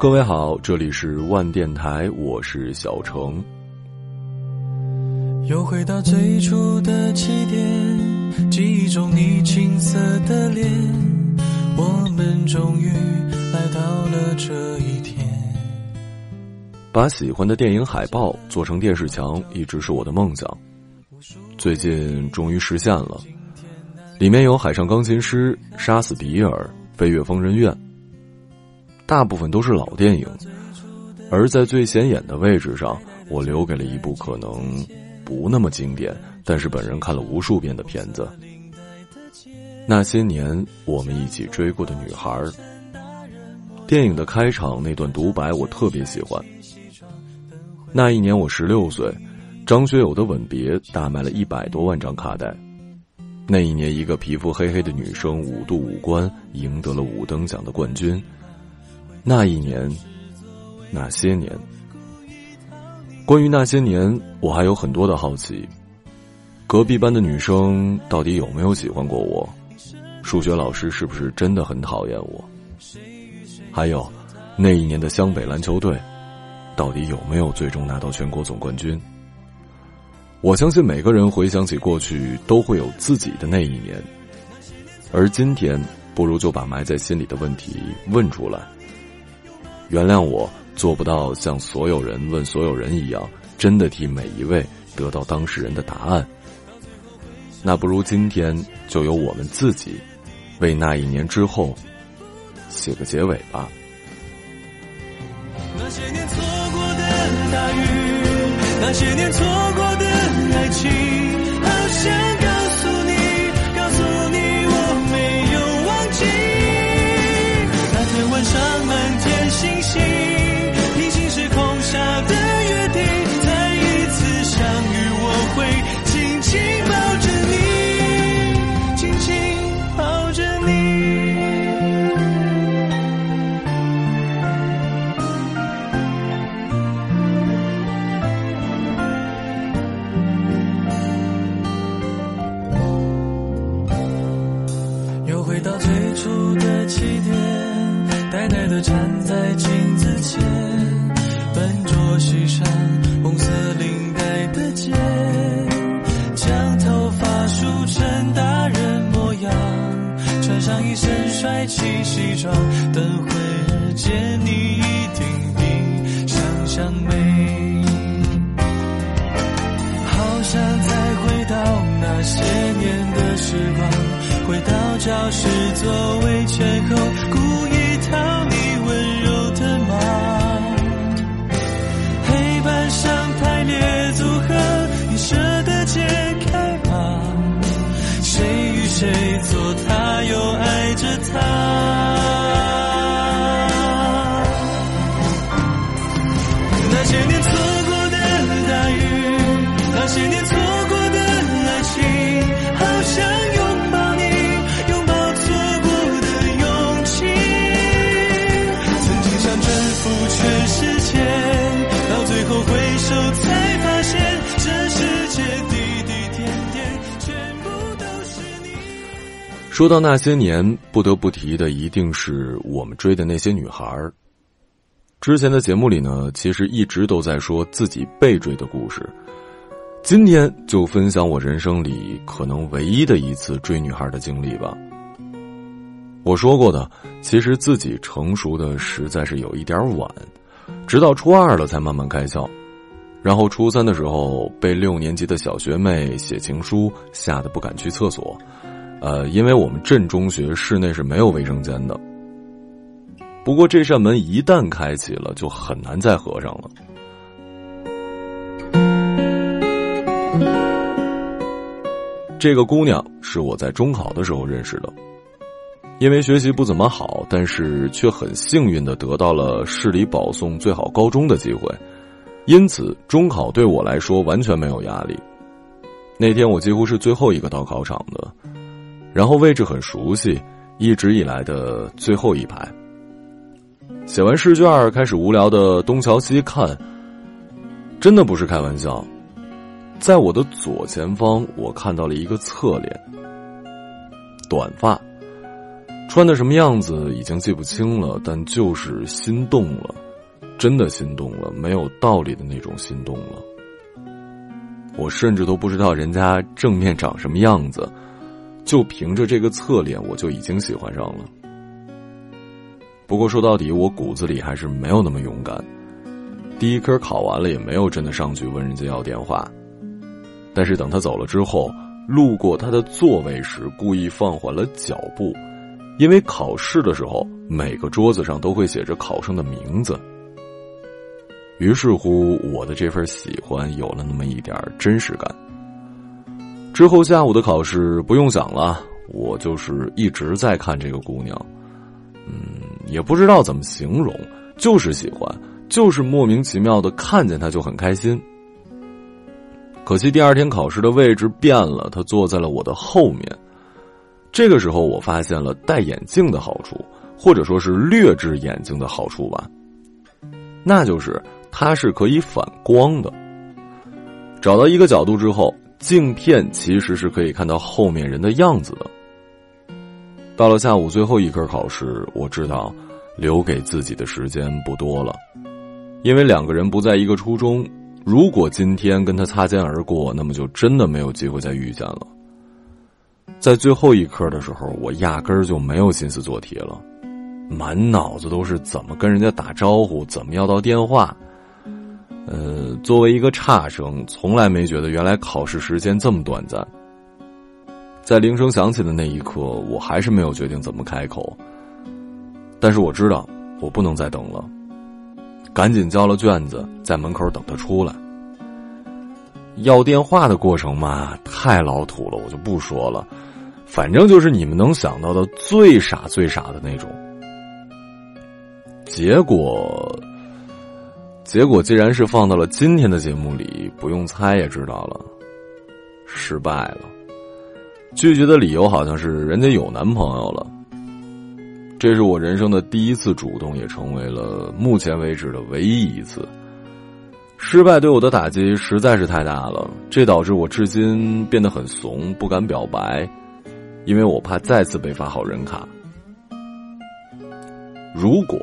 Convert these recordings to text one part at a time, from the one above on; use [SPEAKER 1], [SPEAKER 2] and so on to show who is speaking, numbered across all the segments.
[SPEAKER 1] 各位好，这里是万电台，我是小程。
[SPEAKER 2] 又回到最初的起点，记忆中你青涩的脸，我们终于来到了这一天。
[SPEAKER 1] 把喜欢的电影海报做成电视墙，一直是我的梦想。最近终于实现了，里面有《海上钢琴师》《杀死比尔》《飞越疯人院》。大部分都是老电影，而在最显眼的位置上，我留给了一部可能不那么经典，但是本人看了无数遍的片子。那些年我们一起追过的女孩。电影的开场那段独白我特别喜欢。那一年我十六岁，张学友的《吻别》大卖了一百多万张卡带。那一年，一个皮肤黑黑的女生五度五关赢得了五等奖的冠军。那一年，那些年，关于那些年，我还有很多的好奇。隔壁班的女生到底有没有喜欢过我？数学老师是不是真的很讨厌我？还有，那一年的湘北篮球队，到底有没有最终拿到全国总冠军？我相信每个人回想起过去，都会有自己的那一年。而今天，不如就把埋在心里的问题问出来。原谅我做不到像所有人问所有人一样，真的替每一位得到当事人的答案。那不如今天就由我们自己，为那一年之后写个结尾吧。
[SPEAKER 2] 那些年错过的大雨，那些年错过的爱情，好像
[SPEAKER 1] 说到那些年，不得不提的一定是我们追的那些女孩儿。之前的节目里呢，其实一直都在说自己被追的故事。今天就分享我人生里可能唯一的一次追女孩的经历吧。我说过的，其实自己成熟的实在是有一点晚，直到初二了才慢慢开窍。然后初三的时候，被六年级的小学妹写情书，吓得不敢去厕所。呃，因为我们镇中学室内是没有卫生间的。不过这扇门一旦开启了，就很难再合上了。这个姑娘是我在中考的时候认识的，因为学习不怎么好，但是却很幸运的得到了市里保送最好高中的机会，因此中考对我来说完全没有压力。那天我几乎是最后一个到考场的，然后位置很熟悉，一直以来的最后一排。写完试卷，开始无聊的东瞧西看。真的不是开玩笑，在我的左前方，我看到了一个侧脸，短发，穿的什么样子已经记不清了，但就是心动了，真的心动了，没有道理的那种心动了。我甚至都不知道人家正面长什么样子，就凭着这个侧脸，我就已经喜欢上了。不过说到底，我骨子里还是没有那么勇敢。第一科考完了，也没有真的上去问人家要电话。但是等他走了之后，路过他的座位时，故意放缓了脚步。因为考试的时候，每个桌子上都会写着考生的名字。于是乎，我的这份喜欢有了那么一点真实感。之后下午的考试不用想了，我就是一直在看这个姑娘，嗯，也不知道怎么形容，就是喜欢，就是莫名其妙的看见她就很开心。可惜第二天考试的位置变了，她坐在了我的后面。这个时候，我发现了戴眼镜的好处，或者说是劣质眼镜的好处吧。那就是它是可以反光的。找到一个角度之后，镜片其实是可以看到后面人的样子的。到了下午最后一科考试，我知道留给自己的时间不多了，因为两个人不在一个初中。如果今天跟他擦肩而过，那么就真的没有机会再遇见了。在最后一科的时候，我压根儿就没有心思做题了，满脑子都是怎么跟人家打招呼，怎么要到电话。呃，作为一个差生，从来没觉得原来考试时间这么短暂。在铃声响起的那一刻，我还是没有决定怎么开口。但是我知道，我不能再等了，赶紧交了卷子，在门口等他出来。要电话的过程嘛，太老土了，我就不说了。反正就是你们能想到的最傻最傻的那种，结果，结果既然是放到了今天的节目里，不用猜也知道了，失败了。拒绝的理由好像是人家有男朋友了。这是我人生的第一次主动，也成为了目前为止的唯一一次。失败对我的打击实在是太大了，这导致我至今变得很怂，不敢表白。因为我怕再次被发好人卡。如果，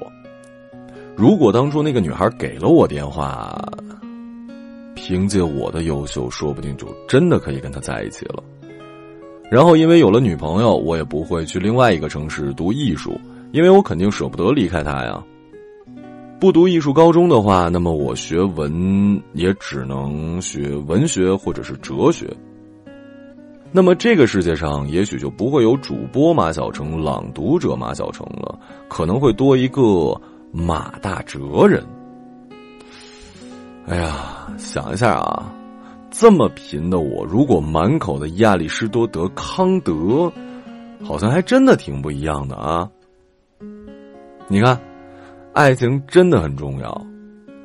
[SPEAKER 1] 如果当初那个女孩给了我电话，凭借我的优秀，说不定就真的可以跟她在一起了。然后，因为有了女朋友，我也不会去另外一个城市读艺术，因为我肯定舍不得离开她呀。不读艺术高中的话，那么我学文也只能学文学或者是哲学。那么这个世界上也许就不会有主播马小成、朗读者马小成了，可能会多一个马大哲人。哎呀，想一下啊，这么贫的我，如果满口的亚里士多德、康德，好像还真的挺不一样的啊。你看，爱情真的很重要，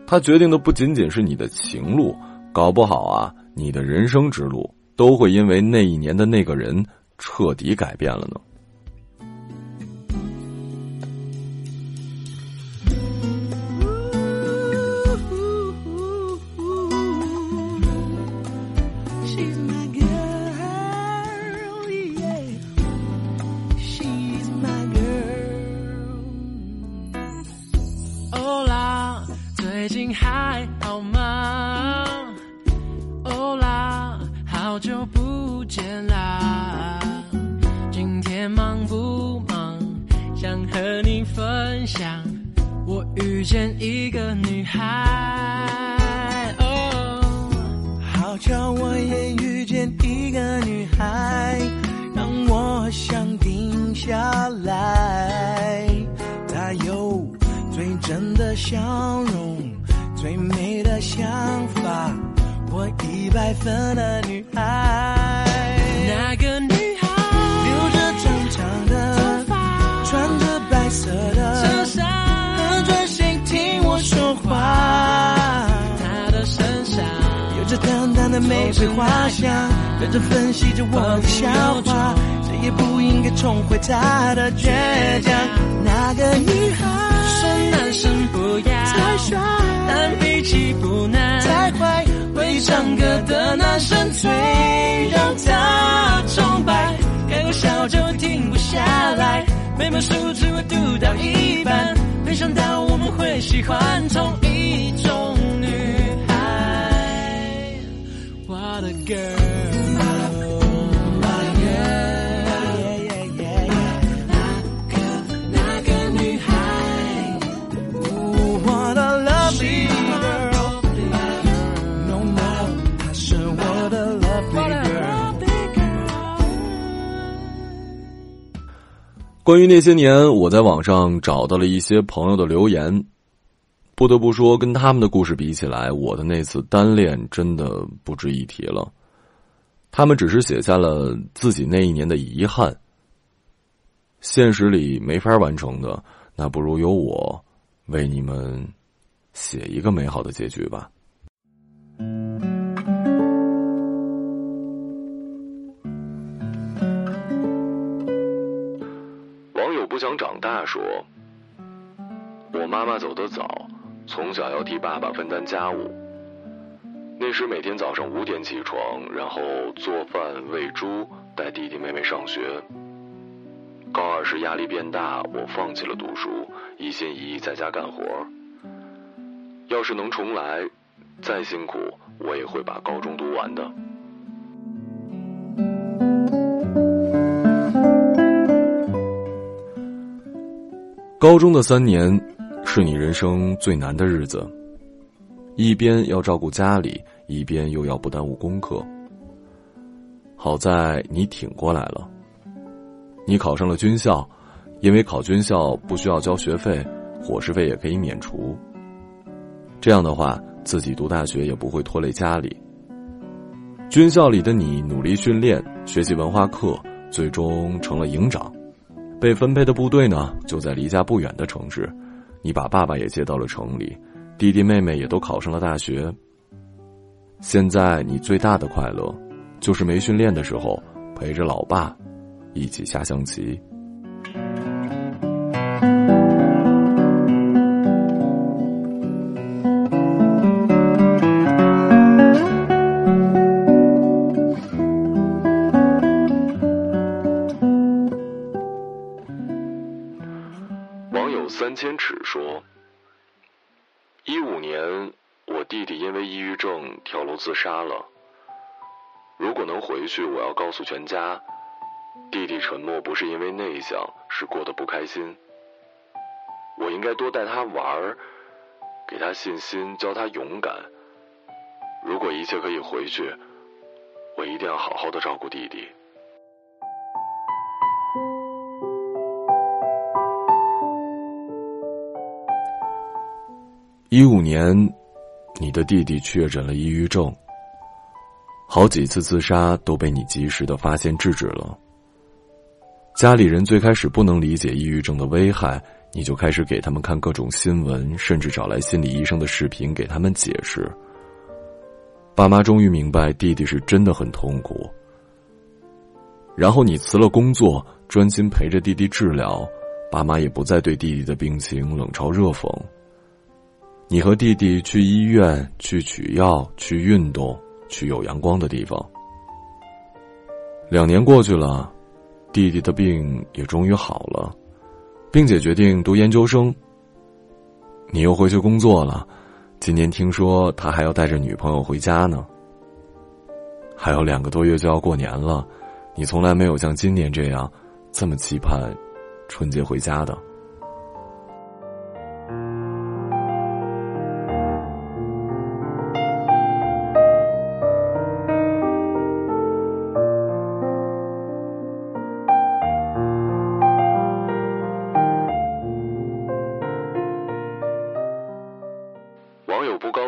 [SPEAKER 1] 它决定的不仅仅是你的情路，搞不好啊，你的人生之路。都会因为那一年的那个人彻底改变了呢。
[SPEAKER 2] 遇玫瑰花香，认真分析着我的笑话，谁也不应该重回他的倔强。那个女孩说男生不要太帅，但脾气不难太坏，会唱歌的男生最让她崇拜，开个笑就停不下来。每本书只会读到一半，没想到我们会喜欢同一种我的
[SPEAKER 1] 关于那些年，我在网上找到了一些朋友的留言。不得不说，跟他们的故事比起来，我的那次单恋真的不值一提了。他们只是写下了自己那一年的遗憾，现实里没法完成的，那不如由我为你们写一个美好的结局吧。网友不想长大说：“我妈妈走得早，从小要替爸爸分担家务。那时每天早上五点起床，然后做饭、喂猪，带弟弟妹妹上学。高二时压力变大，我放弃了读书，一心一意在家干活。要是能重来，再辛苦我也会把高中读完的。”高中的三年，是你人生最难的日子。一边要照顾家里，一边又要不耽误功课。好在你挺过来了。你考上了军校，因为考军校不需要交学费，伙食费也可以免除。这样的话，自己读大学也不会拖累家里。军校里的你努力训练，学习文化课，最终成了营长。被分配的部队呢，就在离家不远的城市。你把爸爸也接到了城里，弟弟妹妹也都考上了大学。现在你最大的快乐，就是没训练的时候陪着老爸一起下象棋。自杀了。如果能回去，我要告诉全家，弟弟沉默不是因为内向，是过得不开心。我应该多带他玩儿，给他信心，教他勇敢。如果一切可以回去，我一定要好好的照顾弟弟。”一五年，你的弟弟确诊了抑郁症，好几次自杀都被你及时的发现制止了。家里人最开始不能理解抑郁症的危害，你就开始给他们看各种新闻，甚至找来心理医生的视频给他们解释。爸妈终于明白弟弟是真的很痛苦。然后你辞了工作，专心陪着弟弟治疗，爸妈也不再对弟弟的病情冷嘲热讽。你和弟弟去医院，去取药，去运动，去有阳光的地方。两年过去了，弟弟的病也终于好了，并且决定读研究生。你又回去工作了，今年听说他还要带着女朋友回家呢。还有两个多月就要过年了，你从来没有像今年这样，这么期盼春节回家的。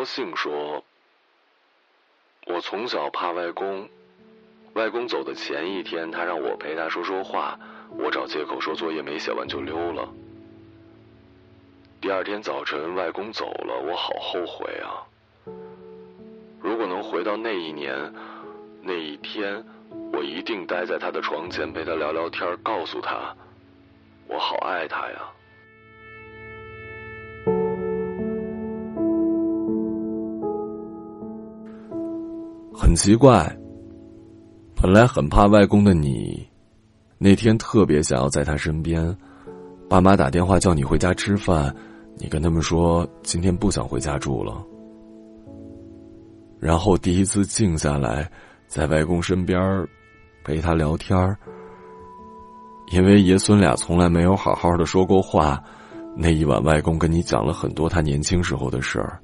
[SPEAKER 1] 网友不高兴说：“我从小怕外公，外公走的前一天，他让我陪他说说话，我找借口说作业没写完就溜了。第二天早晨，外公走了，我好后悔啊！如果能回到那一年，那一天，我一定待在他的床前陪他聊聊天，告诉他，我好爱他呀。”很奇怪，本来很怕外公的你，那天特别想要在他身边，爸妈打电话叫你回家吃饭，你跟他们说今天不想回家住了。然后第一次静下来，在外公身边陪他聊天。因为爷孙俩从来没有好好的说过话，那一晚外公跟你讲了很多他年轻时候的事儿。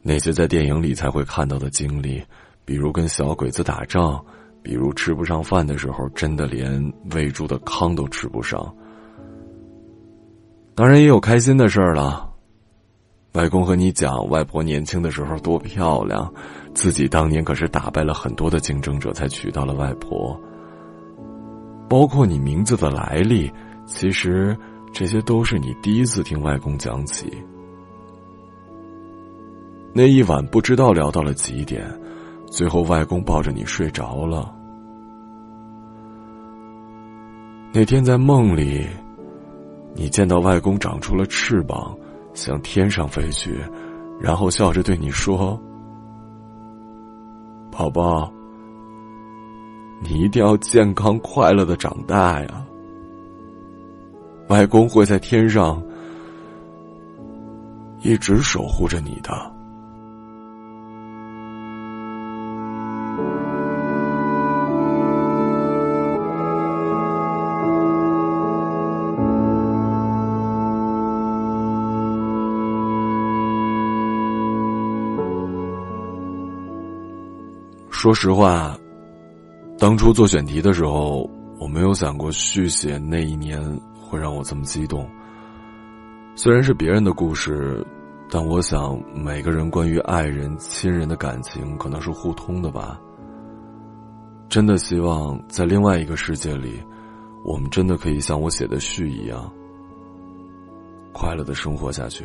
[SPEAKER 1] 那些在电影里才会看到的经历，比如跟小鬼子打仗，比如吃不上饭的时候，真的连喂猪的糠都吃不上。当然也有开心的事儿了。外公和你讲，外婆年轻的时候多漂亮，自己当年可是打败了很多的竞争者才娶到了外婆。包括你名字的来历，其实这些都是你第一次听外公讲起。那一晚不知道聊到了几点，最后外公抱着你睡着了。那天在梦里，你见到外公长出了翅膀，向天上飞去，然后笑着对你说：“宝宝，你一定要健康快乐的长大呀！外公会在天上一直守护着你的。”说实话，当初做选题的时候，我没有想过续写那一年会让我这么激动。虽然是别人的故事，但我想每个人关于爱人、亲人的感情可能是互通的吧。真的希望在另外一个世界里，我们真的可以像我写的序一样，快乐的生活下去。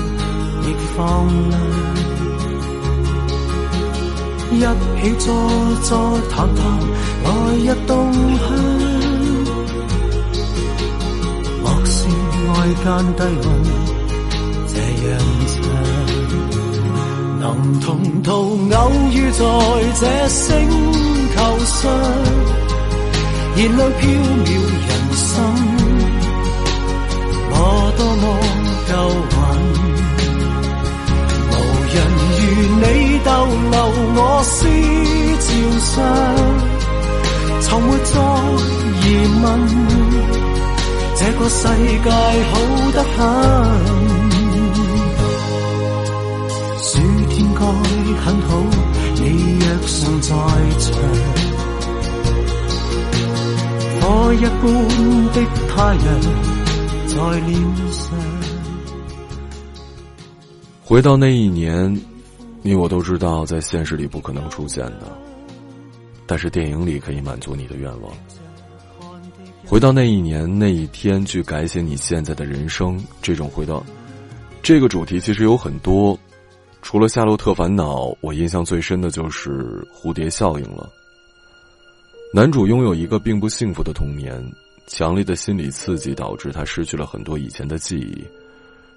[SPEAKER 3] 亦放亮。一起坐坐谈谈，来日动向。莫是外间低温，这样长。能同途偶遇在这星球上，燃亮飘渺人生。我多么够逗留我思潮上，从没再疑问，这个世界好得很。暑天该很好，你若尚在场，火一般的太阳在脸上。
[SPEAKER 1] 回到那一年，你我都知道，在现实里不可能出现的，但是电影里可以满足你的愿望。回到那一年那一天，去改写你现在的人生，这种回到这个主题，其实有很多。除了《夏洛特烦恼》，我印象最深的就是蝴蝶效应了。男主拥有一个并不幸福的童年，强烈的心理刺激导致他失去了很多以前的记忆，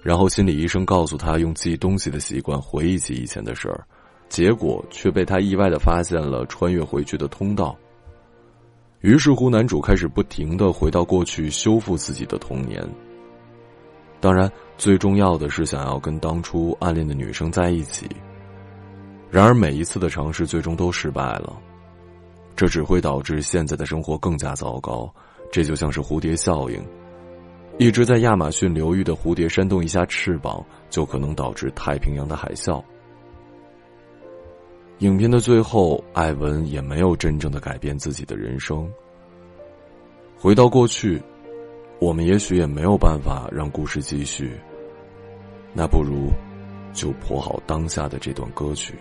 [SPEAKER 1] 然后心理医生告诉他用记东西的习惯回忆起以前的事儿，结果却被他意外的发现了穿越回去的通道。于是乎，男主开始不停的回到过去，修复自己的童年。当然，最重要的是想要跟当初暗恋的女生在一起。然而，每一次的尝试最终都失败了，这只会导致现在的生活更加糟糕。这就像是蝴蝶效应，一只在亚马逊流域的蝴蝶扇动一下翅膀，就可能导致太平洋的海啸。影片的最后，艾文也没有真正的改变自己的人生。回到过去，我们也许也没有办法让故事继续。那不如，就谱好当下的这段歌曲。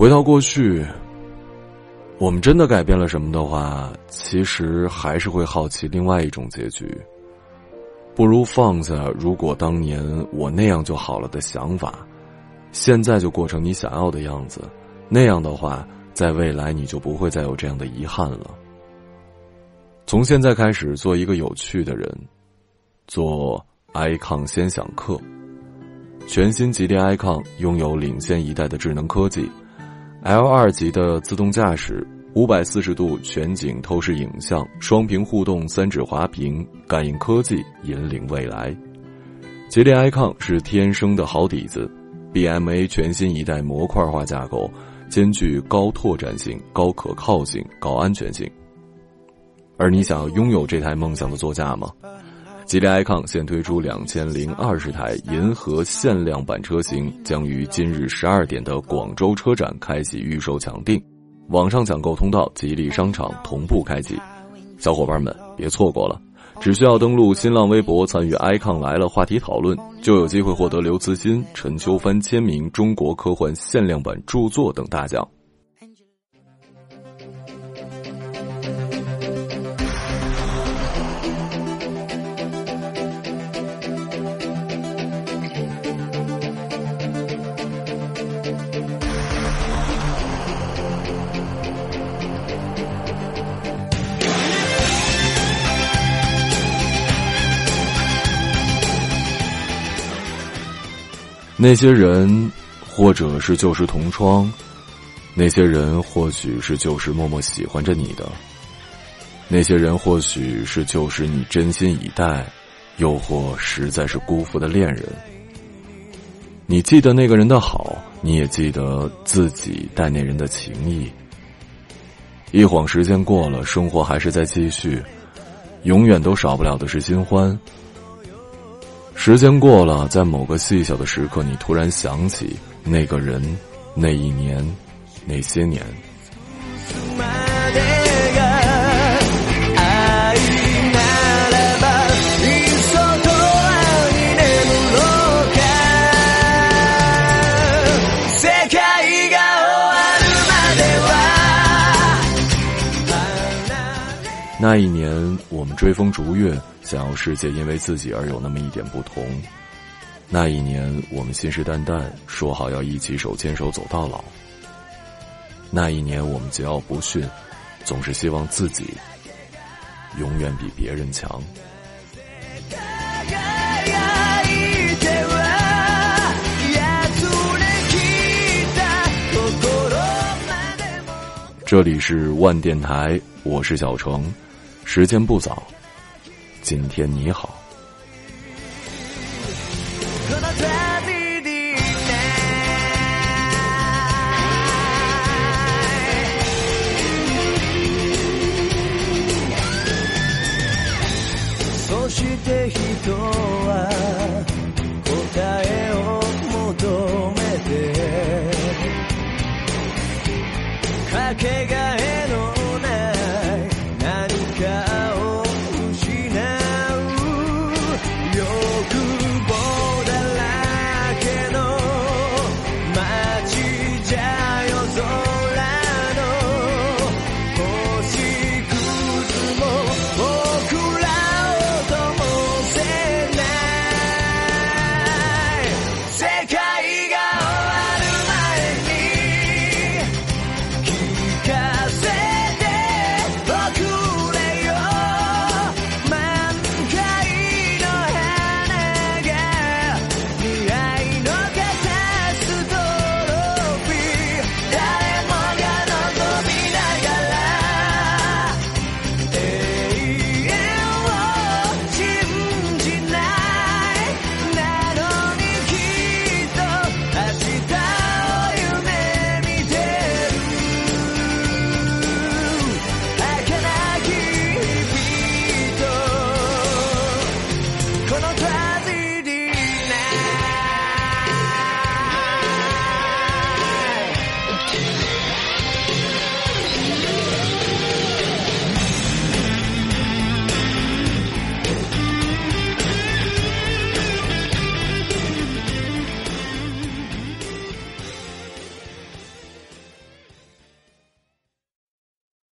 [SPEAKER 1] 回到过去，我们真的改变了什么的话，其实还是会好奇另外一种结局。不如放下“如果当年我那样就好了”的想法，现在就过成你想要的样子。那样的话，在未来你就不会再有这样的遗憾了。从现在开始，做一个有趣的人，做 icon 先享课。全新吉利 icon 拥有领先一代的智能科技。L 二级的自动驾驶，五百四十度全景透视影像，双屏互动三指滑屏，感应科技引领未来。吉利 icon 是天生的好底子，BMA 全新一代模块化架构，兼具高拓展性、高可靠性、高安全性。而你想要拥有这台梦想的座驾吗？吉利 icon 现推出两千零二十台银河限量版车型，将于今日十二点的广州车展开启预售抢定，网上抢购通道吉利商场同步开启，小伙伴们别错过了，只需要登录新浪微博参与 icon 来了话题讨论，就有机会获得刘慈欣、陈秋帆签名中国科幻限量版著作等大奖。那些人，或者是旧时同窗；那些人，或许是旧时默默喜欢着你的；那些人，或许是旧时你真心以待，又或实在是辜负的恋人。你记得那个人的好，你也记得自己待那人的情谊。一晃时间过了，生活还是在继续，永远都少不了的是新欢。时间过了，在某个细小的时刻，你突然想起那个人，那一年，那些年。那一年，我们追风逐月，想要世界因为自己而有那么一点不同。那一年，我们信誓旦旦说好要一起手牵手走到老。那一年，我们桀骜不驯，总是希望自己永远比别人强。这里是万电台，我是小程。时间不早，今天你好。